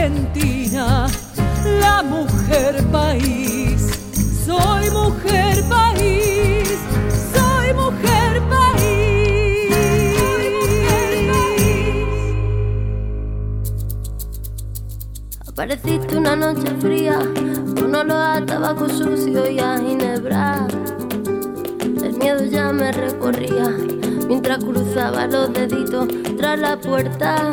Argentina, la mujer país. Soy mujer país, soy mujer país. Apareciste una noche fría, con olor a tabaco sucio y a ginebra. El miedo ya me recorría mientras cruzaba los deditos tras la puerta.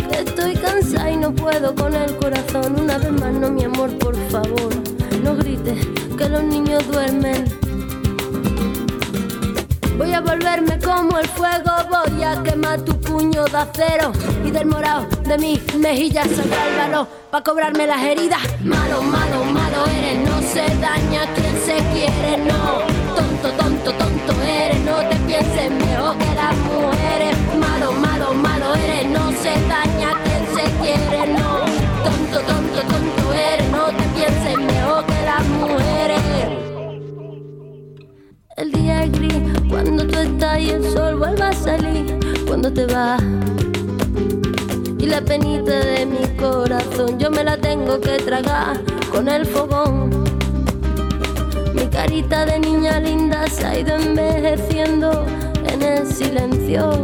estoy cansada y no puedo con el corazón. Una vez más, no, mi amor, por favor, no grites que los niños duermen. Voy a volverme como el fuego, voy a quemar tu puño de acero y del morado de mi mejilla sacar el valor para cobrarme las heridas. Malo, malo, malo eres, no se daña quien se quiere, no. Tonto, tonto, tonto eres, no te pienses mejor que las mujeres. Malo, malo, malo eres, no se daña se quiere, no. Tonto, tonto, tonto eres, no te pienses mejor que las mujeres. El día es gris cuando tú estás y el sol vuelve a salir cuando te vas. Y la penita de mi corazón yo me la tengo que tragar con el fogón. Mi carita de niña linda se ha ido envejeciendo en el silencio.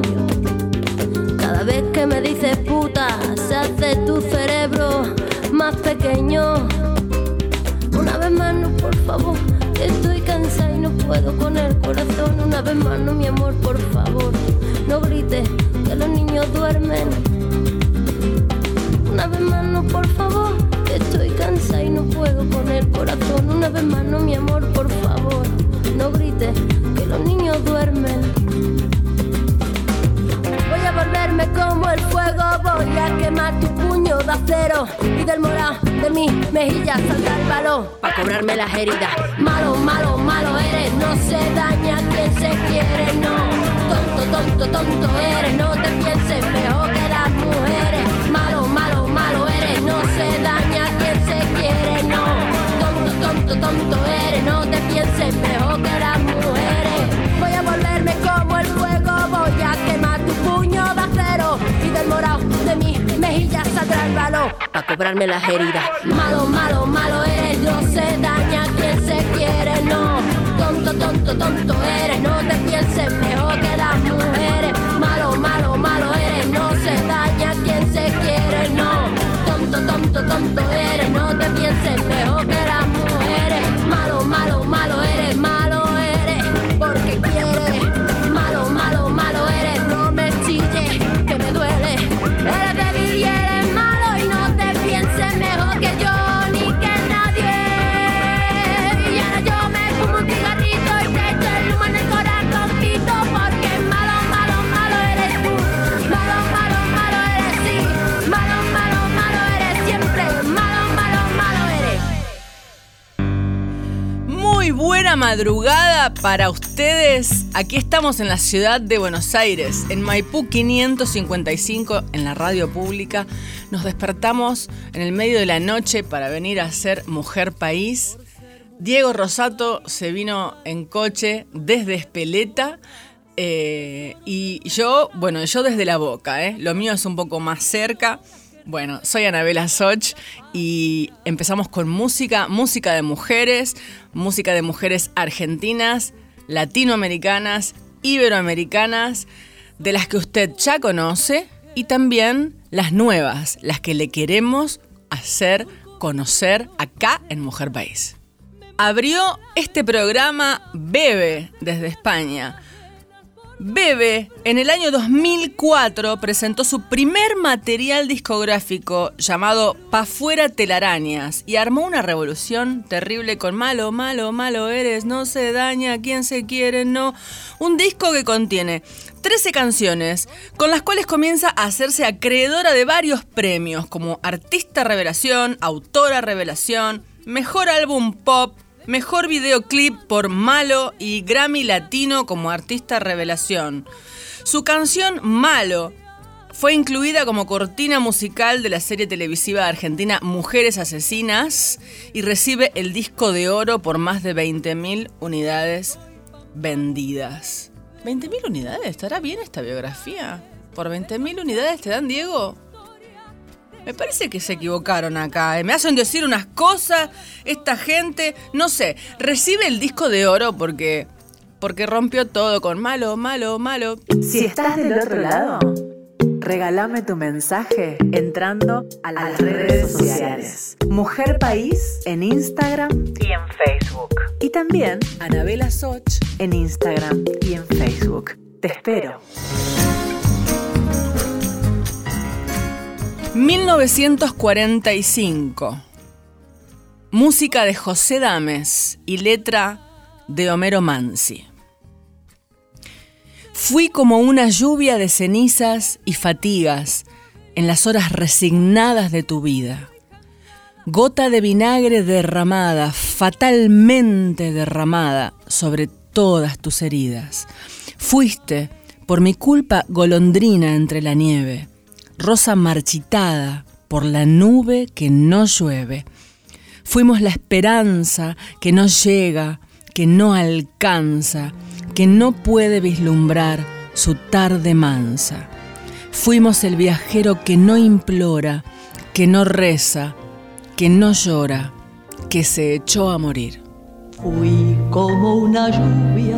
Cada vez que me dices puta, se hace tu cerebro más pequeño. Una vez más, no, por favor, estoy cansada y no puedo con el corazón. Una vez más, no, mi amor, por favor, no grites que los niños duermen. Una vez más, no, por favor, estoy cansada y no puedo con el corazón. Una vez más, no, mi amor, por favor, no grites que los niños duermen. Volverme como el fuego, voy a quemar tu puño de acero y del morado de mi mejilla saldrá el valor para cobrarme las heridas. Malo, malo, malo eres, no se daña quien se quiere, no. Tonto, tonto, tonto eres, no te pienses mejor que las mujeres. Malo, malo, malo eres, no se daña quien se quiere, no. Tonto, tonto, tonto eres, no te pienses mejor que las mujeres. Voy a volverme como el fuego, cobrarme las heridas. Malo, malo, malo eres, no se daña quien se quiere, no. Tonto, tonto, tonto eres, no te pienses mejor que las mujeres. Malo, malo, malo eres, no se daña quien se quiere, no. Tonto, tonto, tonto eres, madrugada para ustedes. Aquí estamos en la ciudad de Buenos Aires, en Maipú 555, en la radio pública. Nos despertamos en el medio de la noche para venir a ser Mujer País. Diego Rosato se vino en coche desde Espeleta. eh, y yo, bueno, yo desde la boca, ¿eh? lo mío es un poco más cerca. Bueno, soy Anabela Soch y empezamos con música, música de mujeres, música de mujeres argentinas, latinoamericanas, iberoamericanas, de las que usted ya conoce y también las nuevas, las que le queremos hacer conocer acá en Mujer País. Abrió este programa Bebe desde España. Bebe en el año 2004 presentó su primer material discográfico llamado Pa' fuera telarañas y armó una revolución terrible con Malo, malo, malo eres, no se daña, quien se quiere, no. Un disco que contiene 13 canciones con las cuales comienza a hacerse acreedora de varios premios como Artista Revelación, Autora Revelación, Mejor álbum pop, mejor videoclip por Malo y Grammy Latino como artista revelación. Su canción Malo fue incluida como cortina musical de la serie televisiva argentina Mujeres Asesinas y recibe el disco de oro por más de 20.000 unidades vendidas. ¿20.000 unidades? ¿Estará bien esta biografía? ¿Por 20.000 unidades te dan, Diego? Me parece que se equivocaron acá. ¿eh? Me hacen decir unas cosas. Esta gente, no sé, recibe el disco de oro porque, porque rompió todo con malo, malo, malo. Si estás del otro lado Regálame tu mensaje entrando a las, redes, sociales. Mujer País en Instagram y en Facebook. Y también Anabela Soch en Instagram y en Facebook. Te espero. 1945. Música de José Dames y letra de Homero Mansi. Fui como una lluvia de cenizas y fatigas en las horas resignadas de tu vida. Gota de vinagre derramada, fatalmente derramada sobre todas tus heridas. Fuiste, por mi culpa, golondrina entre la nieve, rosa marchitada por la nube que no llueve. Fuimos la esperanza que no llega, que no alcanza, que no puede vislumbrar su tarde mansa. Fuimos el viajero que no implora, que no reza, que no llora, que se echó a morir. Fui como una lluvia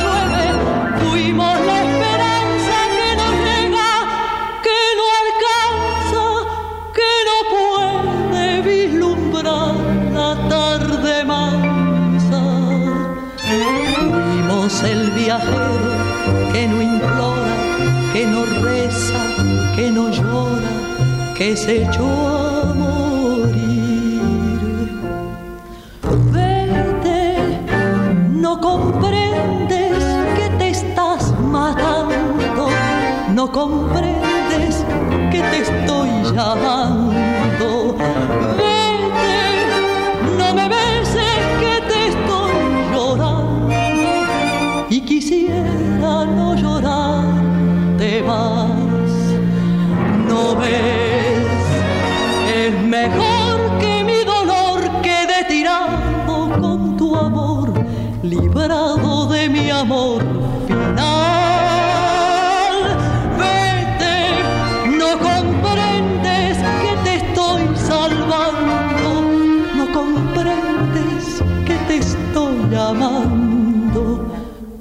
que no implora, que no reza, que no llora, que se echó a morir. Vete, no comprendes que te estás matando, no comprendes que te estoy llamando. No llorar te vas. No ves, es mejor que mi dolor quede tirado con tu amor, librado de mi amor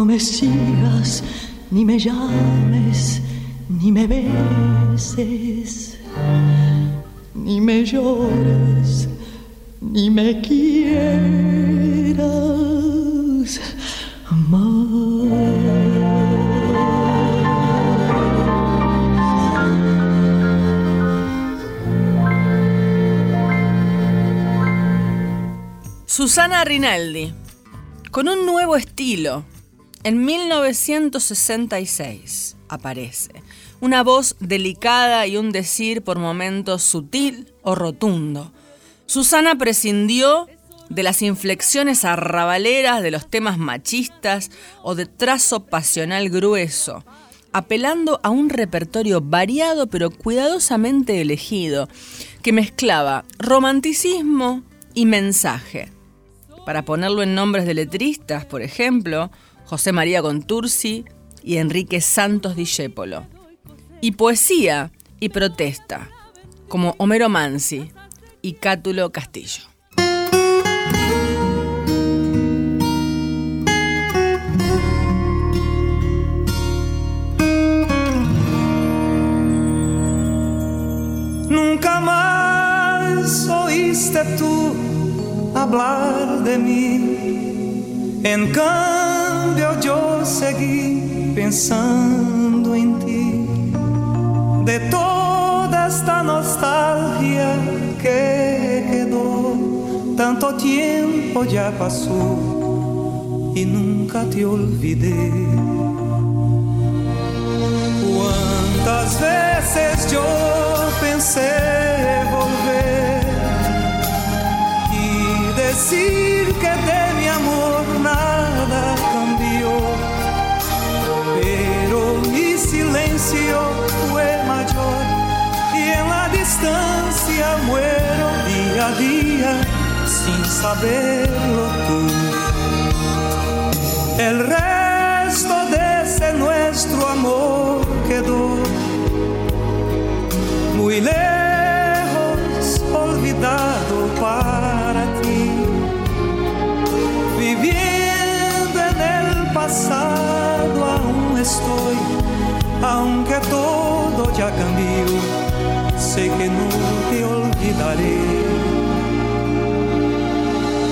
No me sigas, ni me llames, ni me beses, ni me llores, ni me quieras Susana Rinaldi, con un nuevo estilo. En 1966 aparece una voz delicada y un decir por momentos sutil o rotundo. Susana prescindió de las inflexiones arrabaleras de los temas machistas o de trazo pasional grueso, apelando a un repertorio variado pero cuidadosamente elegido, que mezclaba romanticismo y mensaje. Para ponerlo en nombres de letristas, por ejemplo, José María Contursi y Enrique Santos Discépolo. Y poesía y protesta, como Homero Mansi y Cátulo Castillo. Nunca más oíste tú hablar de mí. En yo seguí pensando en ti. De toda esta nostalgia que quedó, tanto tiempo ya pasó y nunca te olvidé. Cuántas veces yo pensé volver y decir que de mi amor nada mi silencio fue mayor y en la distancia muero día a día sin saberlo tú. El resto de ese nuestro amor quedó muy lejos, olvidado para ti. Viviendo en el pasado aún estoy, aunque todo ya cambió, sé que no te olvidaré.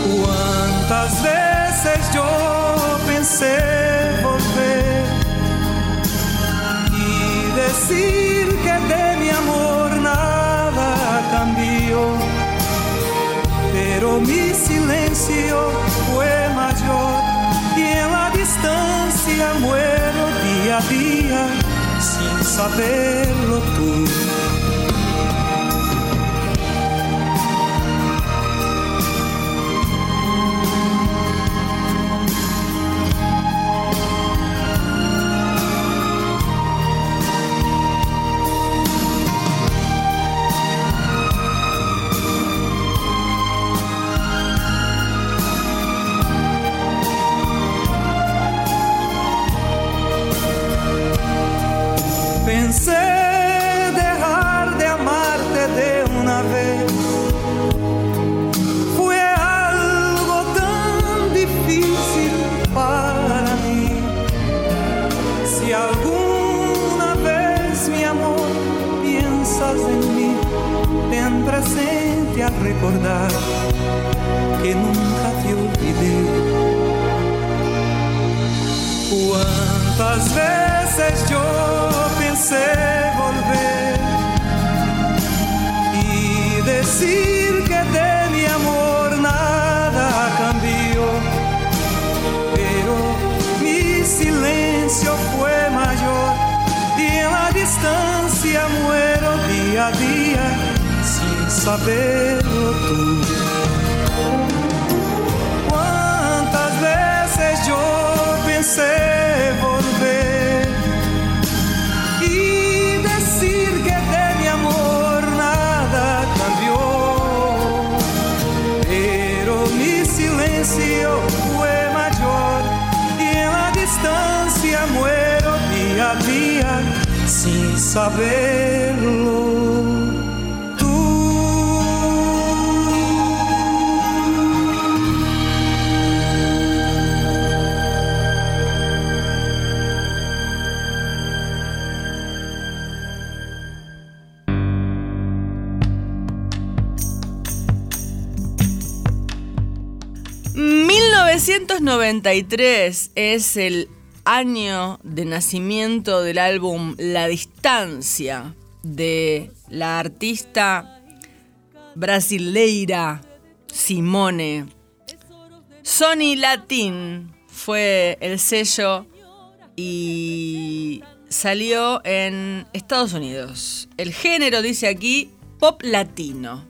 Cuántas veces yo pensé volver y decir que de mi amor nada cambió, pero mi silencio fue mayor y en la distancia muero día a día saberlo tú. Saberlo. Mm, 1993 es el año de nacimiento del álbum La de la artista brasileira Simone. Sony Latin fue el sello y salió en Estados Unidos. El género dice aquí pop latino.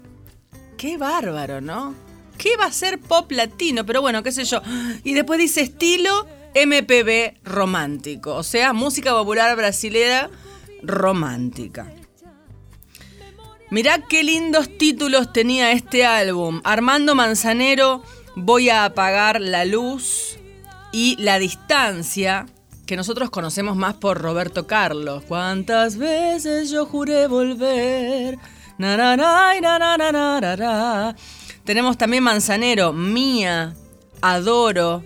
Qué bárbaro, ¿no? ¿Qué va a ser pop latino? Pero bueno, qué sé yo. Y después dice estilo MPB romántico, o sea, música popular brasilera romántica. Mirá qué lindos títulos tenía este álbum. Armando Manzanero, Voy a apagar la luz y La distancia, que nosotros conocemos más por Roberto Carlos. ¿Cuántas veces yo juré volver? Tenemos también Manzanero, Mía, Adoro.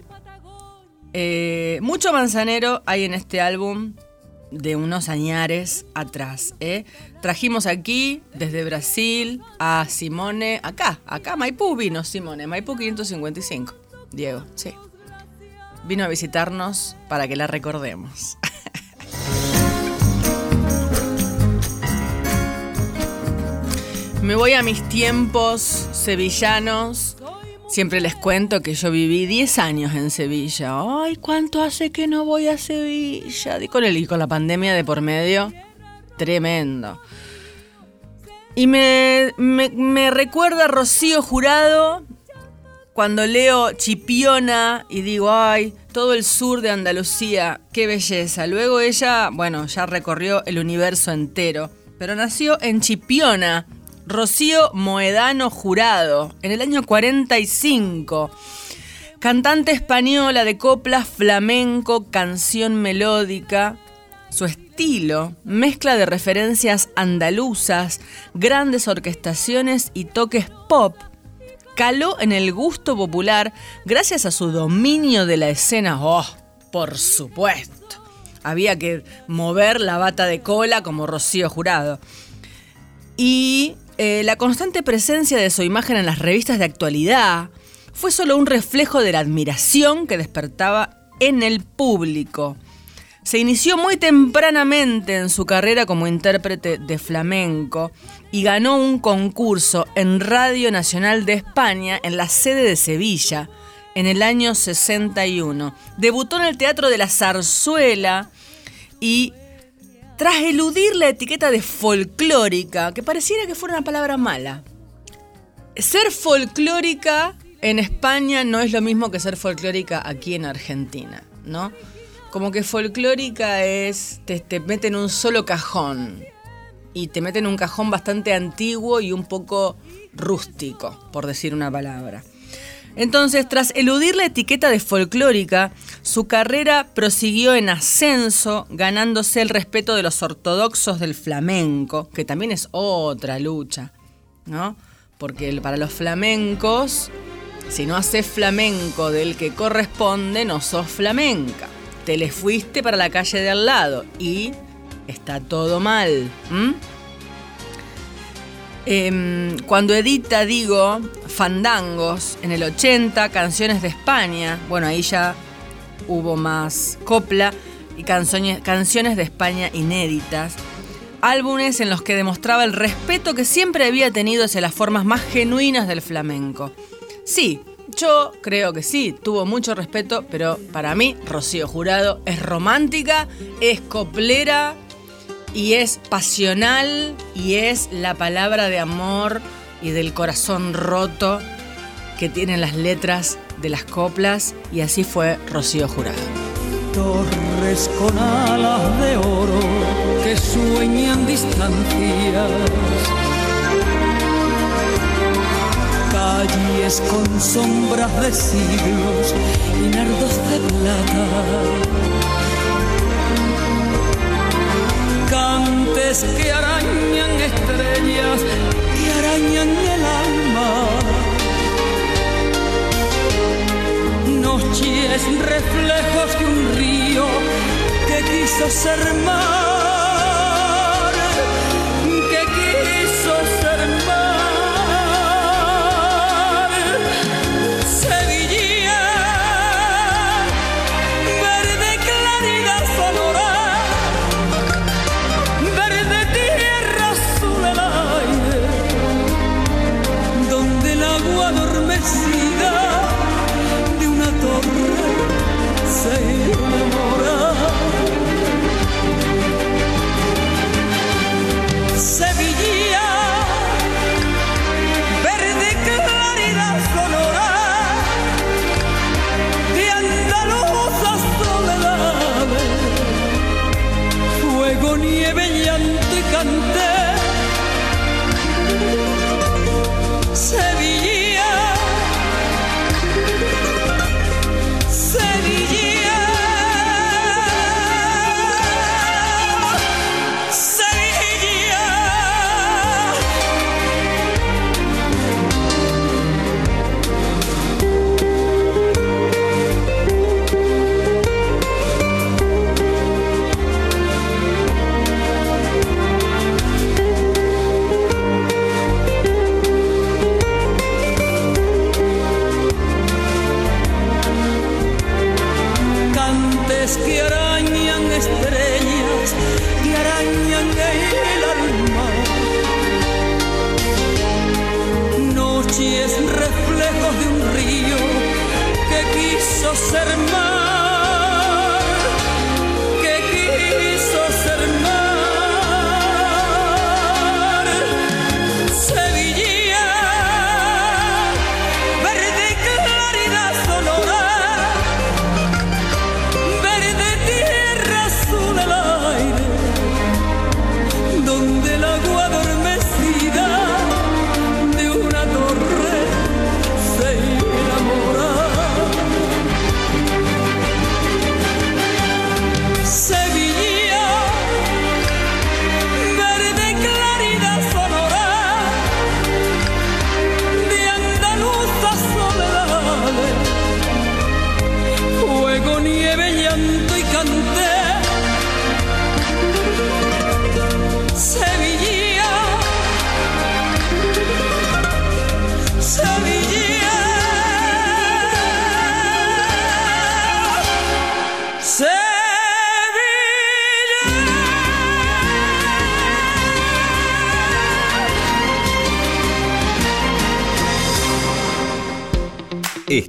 Eh, mucho Manzanero hay en este álbum de unos añares atrás. ¿eh? Trajimos aquí, desde Brasil, a Simone, acá, acá, Maipú vino Simone, Maipú 555. Diego, sí. Vino a visitarnos para que la recordemos. Me voy a mis tiempos sevillanos Siempre les cuento que yo viví 10 años en Sevilla. Ay, ¿cuánto hace que no voy a Sevilla? Y con, el, con la pandemia de por medio, tremendo. Y me, me, recuerda Rocío Jurado cuando leo Chipiona y digo, ay, todo el sur de Andalucía, qué belleza. Luego ella, bueno, ya recorrió el universo entero, pero nació en Chipiona, Rocío Moedano Jurado, en el año 45. Cantante española de coplas, flamenco, canción melódica. Su estilo, mezcla de referencias andaluzas, grandes orquestaciones y toques pop, caló en el gusto popular gracias a su dominio de la escena. ¡Oh, por supuesto! Había que mover la bata de cola como Rocío Jurado. Y eh, la constante presencia de su imagen en las revistas de actualidad fue solo un reflejo de la admiración que despertaba en el público. Se inició muy tempranamente en su carrera como intérprete de flamenco y ganó un concurso en Radio Nacional de España en la sede de Sevilla en el año 61. Debutó en el Teatro de la Zarzuela y tras eludir la etiqueta de folclórica, que pareciera que fuera una palabra mala. Ser folclórica en España no es lo mismo que ser folclórica aquí en Argentina, ¿no? Como que folclórica es, te, te mete en un solo cajón y te mete en un cajón bastante antiguo y un poco rústico, por decir una palabra. Entonces, tras eludir la etiqueta de folclórica, su carrera prosiguió en ascenso, ganándose el respeto de los ortodoxos del flamenco, que también es otra lucha, ¿no? Porque para los flamencos, si no haces flamenco del que corresponde, no sos flamenca. Te le fuiste para la calle de al lado y está todo mal. Em, cuando edita, digo, Fandangos en el 80, Canciones de España, bueno, ahí ya hubo más copla y canciones, canciones de España inéditas. Álbumes en los que demostraba el respeto que siempre había tenido hacia las formas más genuinas del flamenco. Sí, yo creo que sí, tuvo mucho respeto, pero para mí Rocío Jurado es romántica, es coplera, y es pasional y es la palabra de amor y del corazón roto que tienen las letras de las coplas y así fue Rocío Jurado. Torres con alas de oro que sueñan distancias. Calles con sombras de siglos y nardos de plata que arañan estrellas y arañan el alma. Noches reflejos de un río que quiso ser más.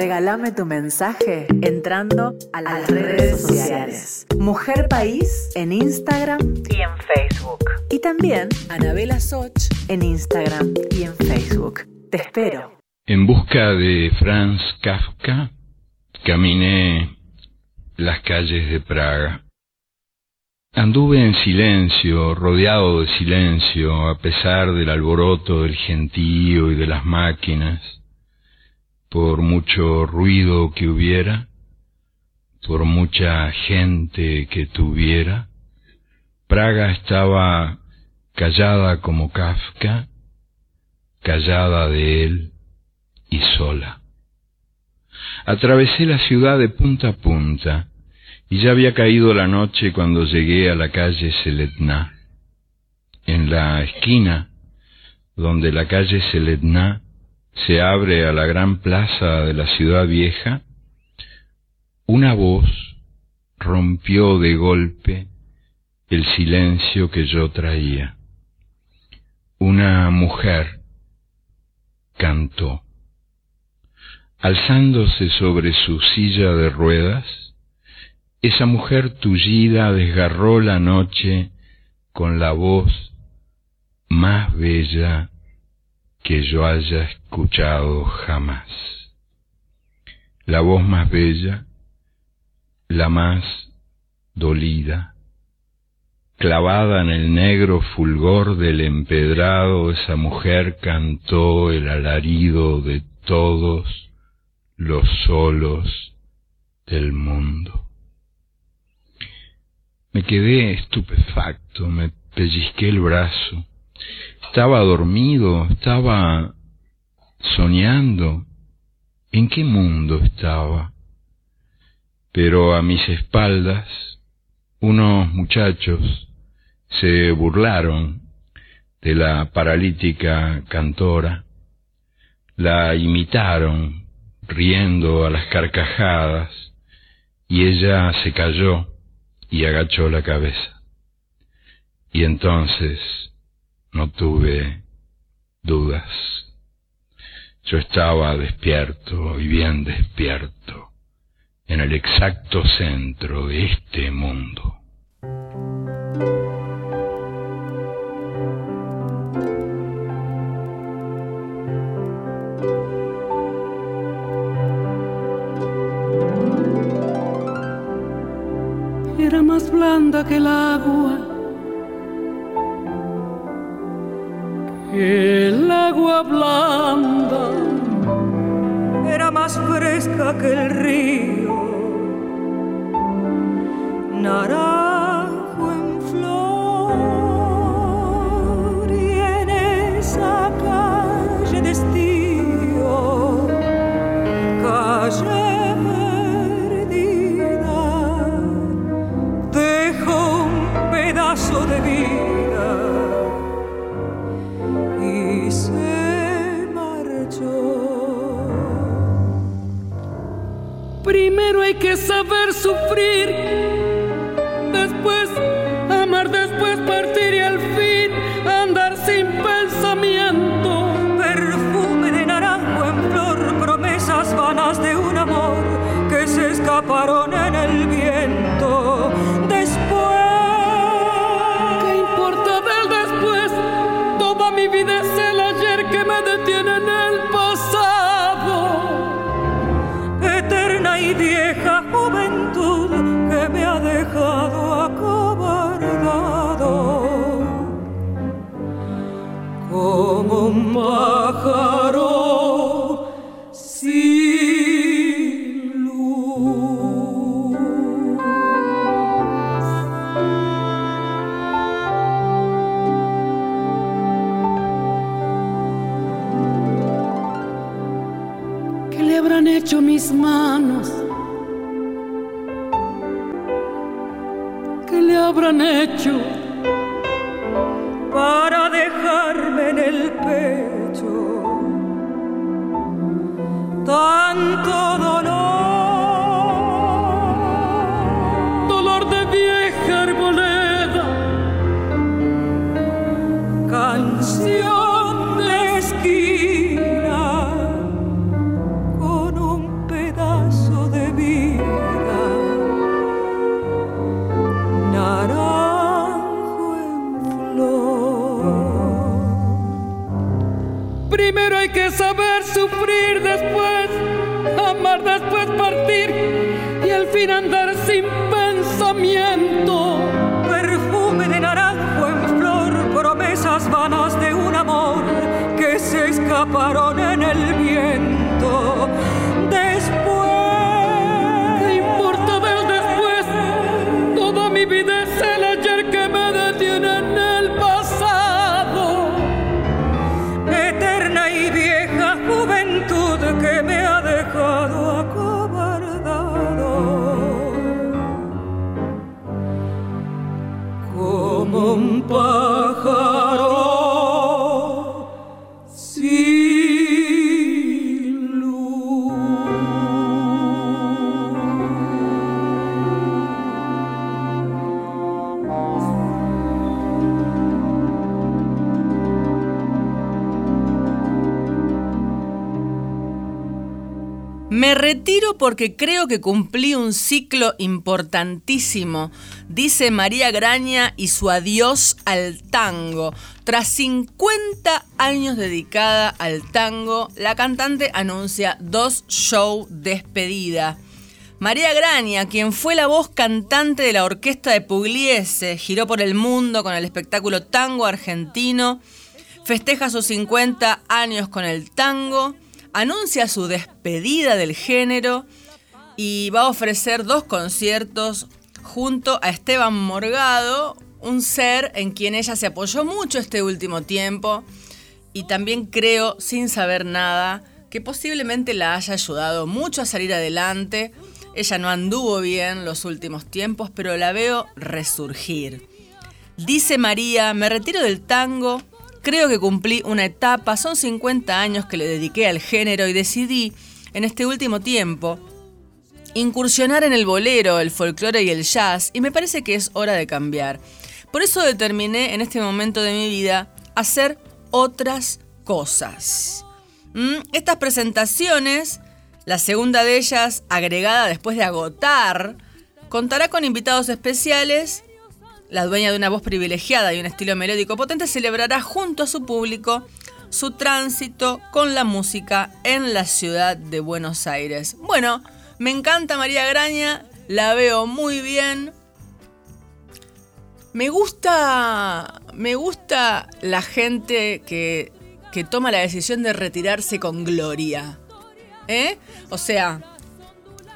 regálame tu mensaje entrando a las redes sociales. Mujer País en Instagram y en Facebook. Y también Anabela Soch. en Instagram y en Facebook. Te espero. En busca de Franz Kafka, caminé las calles de Praga. Anduve en silencio, rodeado de silencio, a pesar del alboroto del gentío y de las máquinas, por mucho ruido que hubiera, por mucha gente que tuviera. Praga estaba callada como Kafka, callada de él y sola. Atravesé la ciudad de punta a punta y ya había caído la noche cuando llegué a la calle Seletná. En la esquina donde la calle Seletná se abre a la gran plaza de la ciudad vieja, una voz rompió de golpe el silencio que yo traía. Una mujer cantó. Alzándose sobre su silla de ruedas, esa mujer tullida desgarró la noche con la voz más bella que yo haya escuchado jamás. La voz más bella, la más dolida, clavada en el negro fulgor del empedrado, esa mujer cantó el alarido de todos los solos del mundo. Me quedé estupefacto, me pellizqué el brazo. Estaba dormido, estaba soñando. ¿En qué mundo estaba? Pero a mis espaldas, unos muchachos se burlaron de la paralítica cantora, la imitaron riendo a las carcajadas, y ella se cayó y agachó la cabeza. Y entonces no tuve dudas. Yo estaba despierto y bien despierto en el exacto centro de este mundo. era más blanda que el agua, el agua blanda, era más fresca que el río, naranjo retiro porque creo que cumplí un ciclo importantísimo, dice María Graña y su adiós al tango. Tras 50 años dedicada al tango, la cantante anuncia dos show despedida. María Graña, quien fue la voz cantante de la orquesta de Pugliese, giró por el mundo con el espectáculo Tango Argentino, festeja sus 50 años con el tango, anuncia su despedida del género y va a ofrecer dos conciertos junto a Esteban Morgado, un ser en quien ella se apoyó mucho este último tiempo y también creo, sin saber nada, que posiblemente la haya ayudado mucho a salir adelante. Ella no anduvo bien los últimos tiempos, pero la veo resurgir. Dice María, me retiro del tango, creo que cumplí una etapa, son 50 años que le dediqué al género y decidí, en este último tiempo, incursionar en el bolero, el folclore y el jazz, y me parece que es hora de cambiar. Por eso determiné en este momento de mi vida hacer otras cosas. ¿Mm? Estas presentaciones, la segunda de ellas, agregada después de agotar, contará con invitados especiales. La dueña de una voz privilegiada y un estilo melódico potente celebrará junto a su público su tránsito con la música en la ciudad de Buenos Aires. Bueno, me encanta María Graña, la veo muy bien. Me gusta, me gusta la gente que, que toma la decisión de retirarse con gloria. ¿Eh? O sea,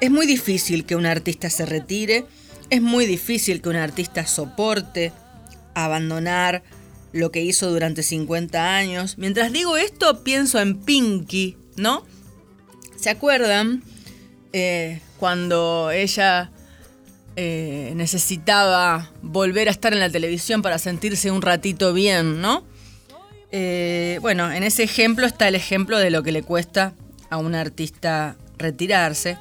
es muy difícil que un artista se retire, es muy difícil que un artista soporte abandonar lo que hizo durante 50 años. Mientras digo esto, pienso en Pinky, ¿no? ¿Se acuerdan? Eh, cuando ella eh, necesitaba volver a estar en la televisión para sentirse un ratito bien, ¿no? Eh, bueno, en ese ejemplo está el ejemplo de lo que le cuesta a un artista retirarse.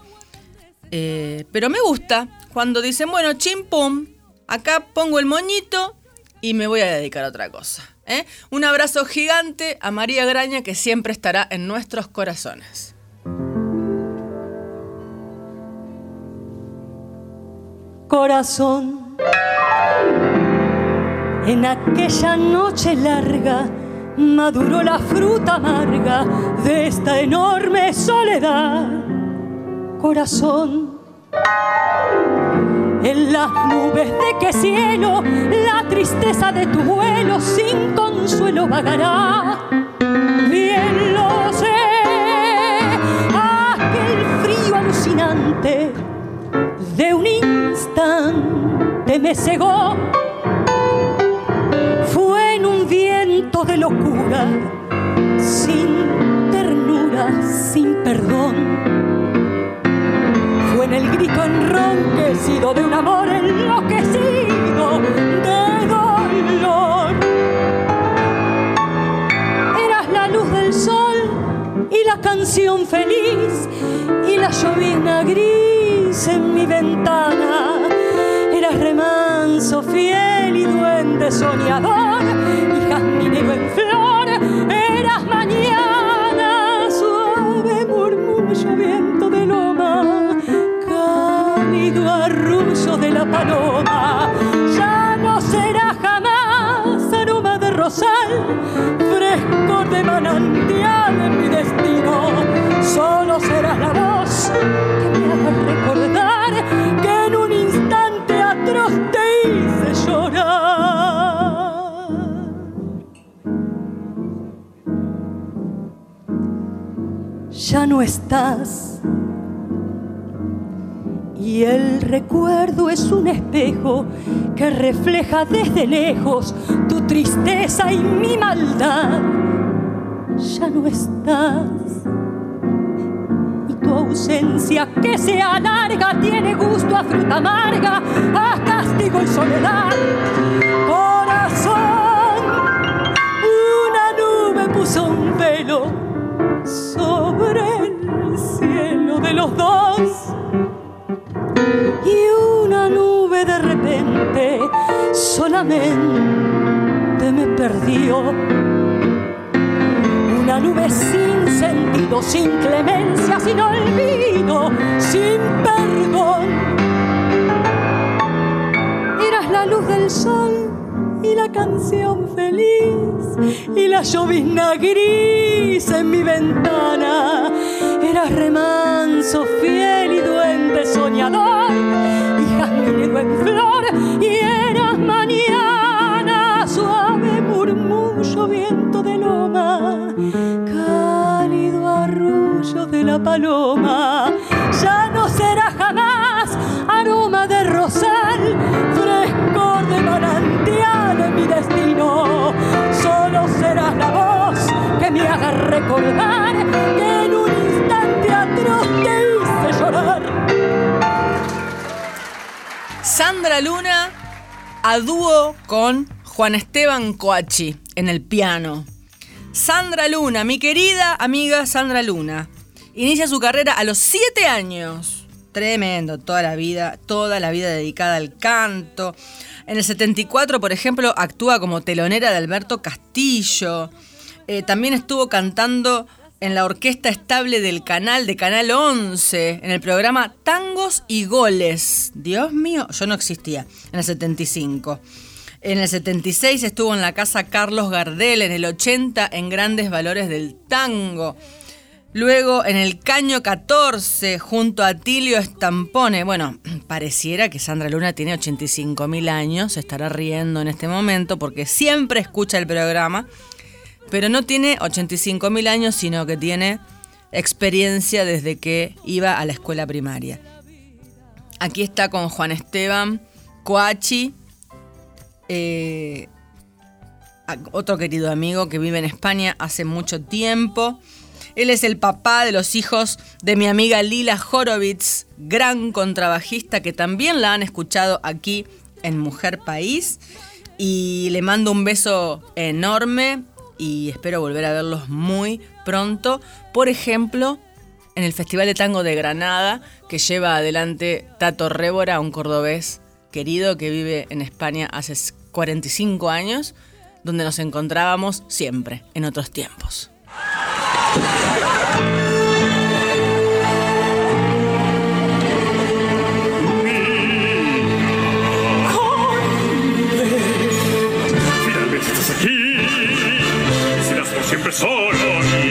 Pero me gusta cuando dicen, bueno, chim pum, acá pongo el moñito y me voy a dedicar a otra cosa. ¿eh? Un abrazo gigante a María Graña que siempre estará en nuestros corazones. Corazón, en aquella noche larga maduró la fruta amarga de esta enorme soledad. Corazón, en las nubes de qué cielo la tristeza de tu vuelo sin consuelo vagará. Bien lo sé, aquel frío alucinante de un instante me cegó de locura, sin ternura, sin perdón. En el grito enronquecido de un amor enloquecido de dolor. Eras la luz del sol y la canción feliz y la llovizna gris en mi ventana. Eras remanso fiel y duende soñador jazminero en flor, eras mañana, ya no será jamás aroma de rosal, fresco de manantial en mi destino, solo serás la voz que me haga recordar que en un instante atroz te hice llorar. ya no estás. Y el recuerdo es un espejo que refleja desde lejos tu tristeza y mi maldad. Ya no estás. Y tu ausencia que se alarga tiene gusto a fruta amarga, a castigo y soledad. Corazón, una nube puso un velo sobre el cielo de los dos. Solamente me perdió. Una nube sin sentido, sin clemencia, sin olvido, sin perdón. Eras la luz del sol y la canción feliz y la llovizna gris en mi ventana. Eras remanso fiel y duende soñador en flor y eras mañana suave murmullo viento de loma cálido arrullo de la paloma. Ya no será jamás aroma de rosal Sandra Luna a dúo con Juan Esteban Coachi en el piano. Sandra Luna, mi querida amiga Sandra Luna, inicia su carrera a los 7 años. Tremendo, toda la vida, toda la vida dedicada al canto, en el 74, por ejemplo, actúa como telonera de Alberto Castillo. Eh, también estuvo cantando en la orquesta estable del canal de Canal 11, en el programa Tangos y Goles. Dios mío, yo no existía, en el 75. En el 76 estuvo en la casa Carlos Gardel, en el 80 en Grandes Valores del Tango. Luego en el Caño 14, junto a Tilio Estampone. Bueno, pareciera que Sandra Luna tiene 85 mil años, estará riendo en este momento porque siempre escucha el programa, pero no tiene 85 mil años, sino que tiene experiencia desde que iba a la escuela primaria. Aquí está con Juan Esteban Coachi, eh, otro querido amigo que vive en España hace mucho tiempo. Él es el papá de los hijos de mi amiga Lila Horowitz, gran contrabajista que también la han escuchado aquí en Mujer País. Y le mando un beso enorme y espero volver a verlos muy pronto. Por ejemplo, en el Festival de Tango de Granada, que lleva adelante Tato Révora, un cordobés querido que vive en España hace 45 años, donde nos encontrábamos siempre, en otros tiempos. siempre solo.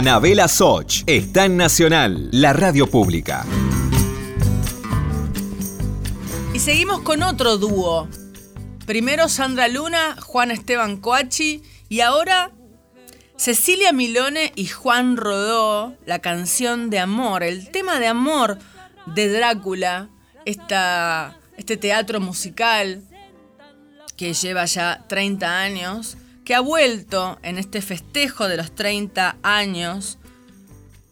Anabela Soch está en Nacional, la radio pública. Y seguimos con otro dúo. Primero Sandra Luna, Juan Esteban Coachi y ahora Cecilia Milone y Juan Rodó, la canción de amor, el tema de amor de Drácula, esta, este teatro musical que lleva ya 30 años, que ha vuelto en este festejo de los 30 años,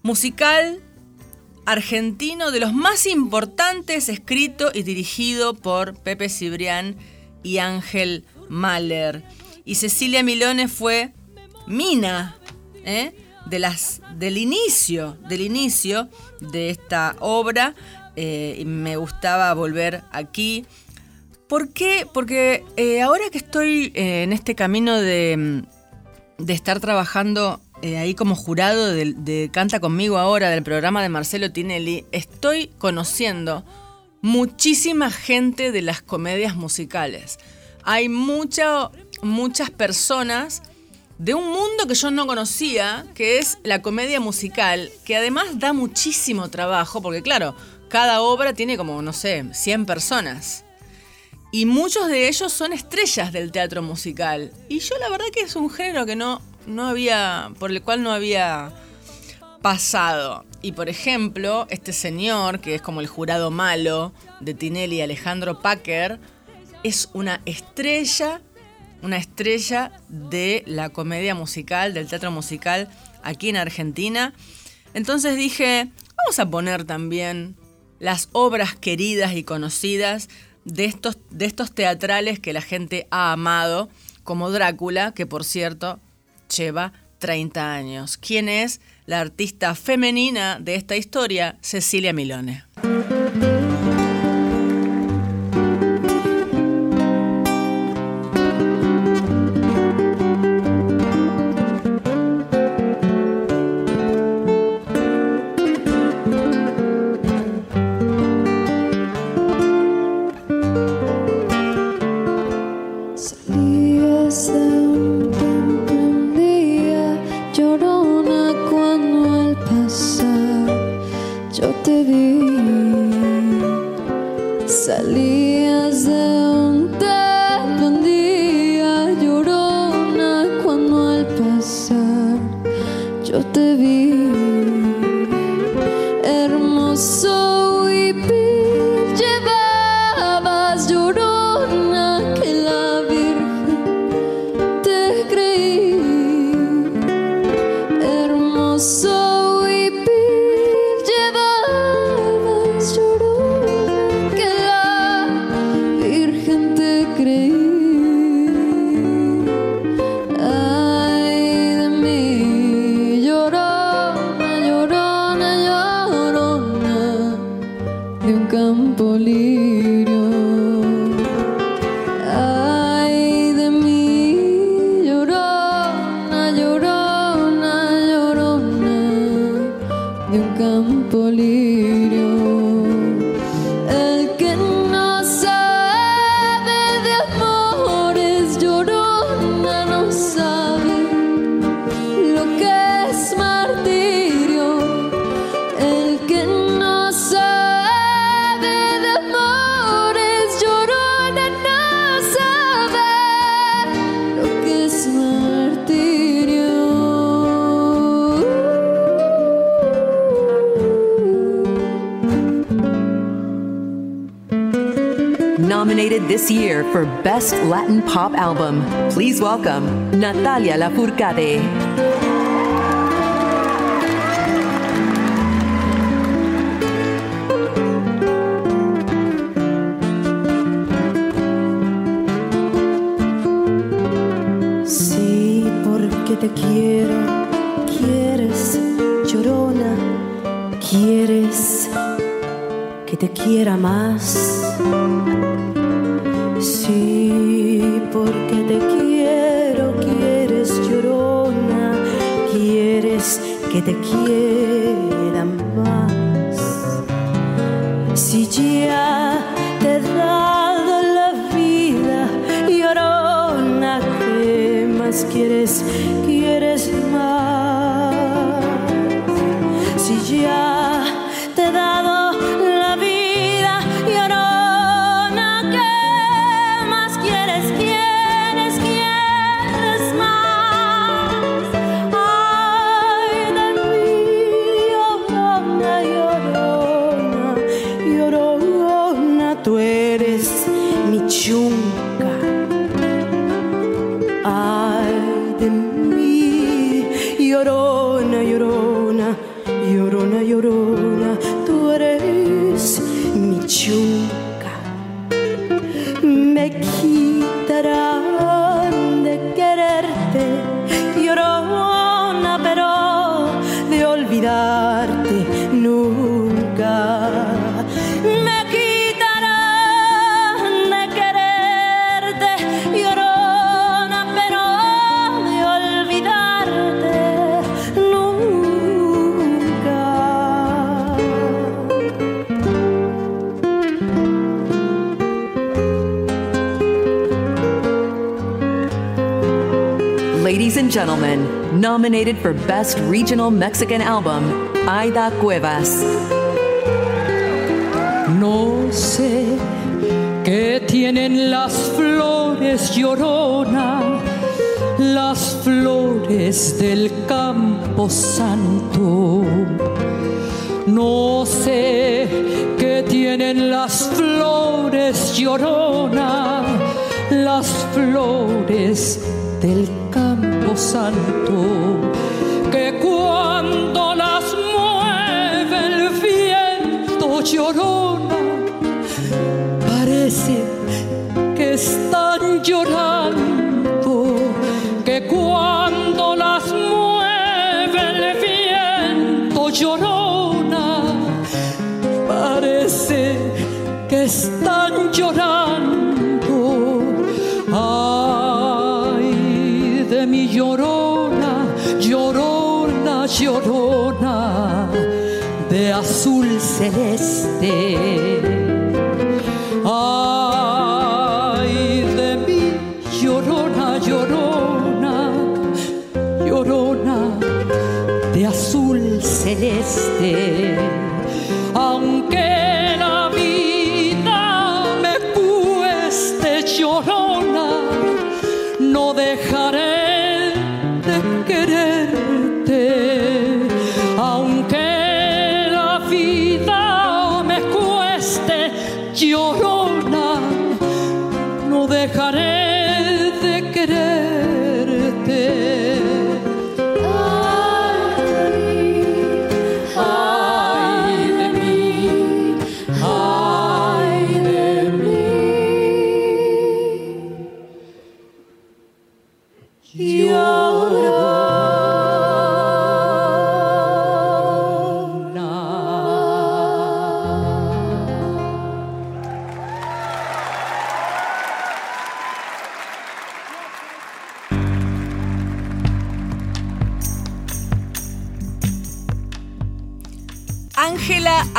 musical argentino de los más importantes, escrito y dirigido por Pepe Cibrián y Ángel Mahler. Y Cecilia Milone fue Mina, ¿eh? de las, del inicio, del inicio de esta obra. Eh, me gustaba volver aquí. ¿Por qué? Porque eh, ahora que estoy en este camino de, de estar trabajando ahí como jurado de, Canta conmigo ahora del programa de Marcelo Tinelli, estoy conociendo muchísima gente de las comedias musicales. Hay mucha, muchas personas de un mundo que yo no conocía, que es la comedia musical, que además da muchísimo trabajo, porque claro, cada obra tiene como, no sé, 100 personas. Y muchos de ellos son estrellas del teatro musical. Y yo la verdad que es un género que no, no había, por el cual no había pasado. Y por ejemplo, este señor, que es como el jurado malo de Tinelli, Alejandro Packer, es una estrella una estrella de la comedia musical, del teatro musical aquí en Argentina. Entonces dije, vamos a poner también las obras queridas y conocidas de estos, de estos teatrales que la gente ha amado, como Drácula, que por cierto lleva 30 años. ¿Quién es la artista femenina de esta historia? Cecilia Milone. Album. Please welcome Natalia Lafourcade. Sí, porque te quiero, quieres, llorona, quieres que te quiera más porque te quiero, quieres llorona, quieres que te quiera nominated for Best Regional Mexican Album, Aida Cuevas. No sé qué tienen las flores llorona, las flores del campo santo. No sé qué tienen las flores llorona, las flores del campo santo. Que cuando las mueve el viento llorona, parece que están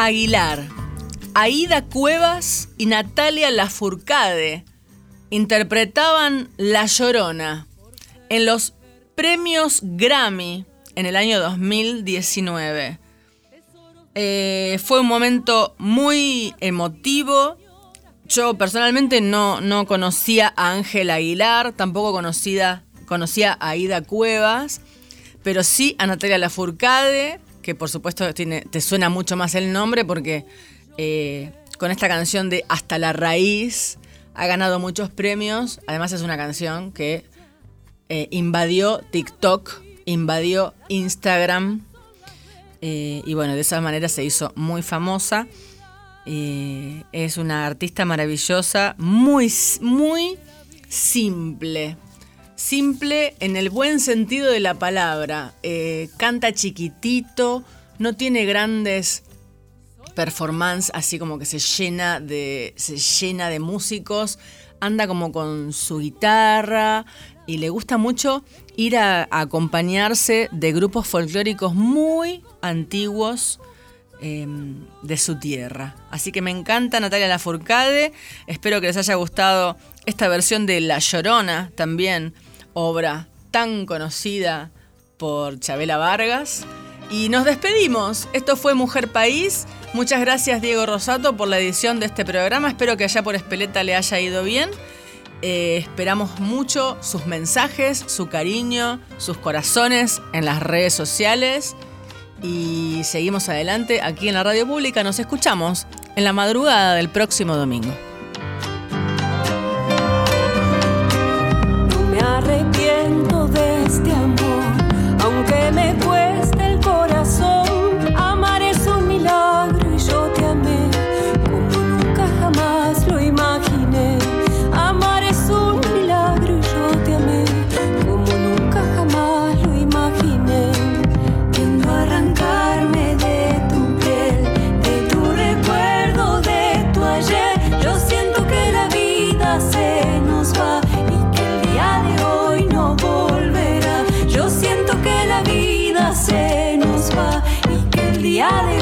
Aguilar, Aida Cuevas y Natalia Lafourcade interpretaban La Llorona en los premios Grammy en el año 2019. Eh, fue un momento muy emotivo. Yo personalmente no, no conocía a Ángela Aguilar, tampoco conocida, conocía a Aida Cuevas, pero sí a Natalia Lafourcade, que por supuesto tiene, te suena mucho más el nombre porque eh, con esta canción de Hasta la Raíz ha ganado muchos premios. Además es una canción que eh, invadió TikTok, invadió Instagram. eh, y bueno, de esa manera se hizo muy famosa. Es una artista maravillosa, muy, muy simple. Simple en el buen sentido de la palabra. Eh, canta chiquitito, no tiene grandes performance así como que se llena de se llena de músicos anda como con su guitarra y le gusta mucho ir a, acompañarse de grupos folclóricos muy antiguos eh, de su tierra. Así que me encanta Natalia Lafourcade. Espero que les haya gustado esta versión de La Llorona, también obra tan conocida por Chabela Vargas. Y nos despedimos. Esto fue Mujer País. Muchas gracias Diego Rosato por la edición de este programa. Espero que allá por Espeleta le haya ido bien. Eh, esperamos mucho sus mensajes, su cariño, sus corazones en las redes sociales. Y seguimos adelante aquí en la radio pública. Nos escuchamos en la madrugada del próximo domingo. Arrepiento de este amor, aunque me cueste día de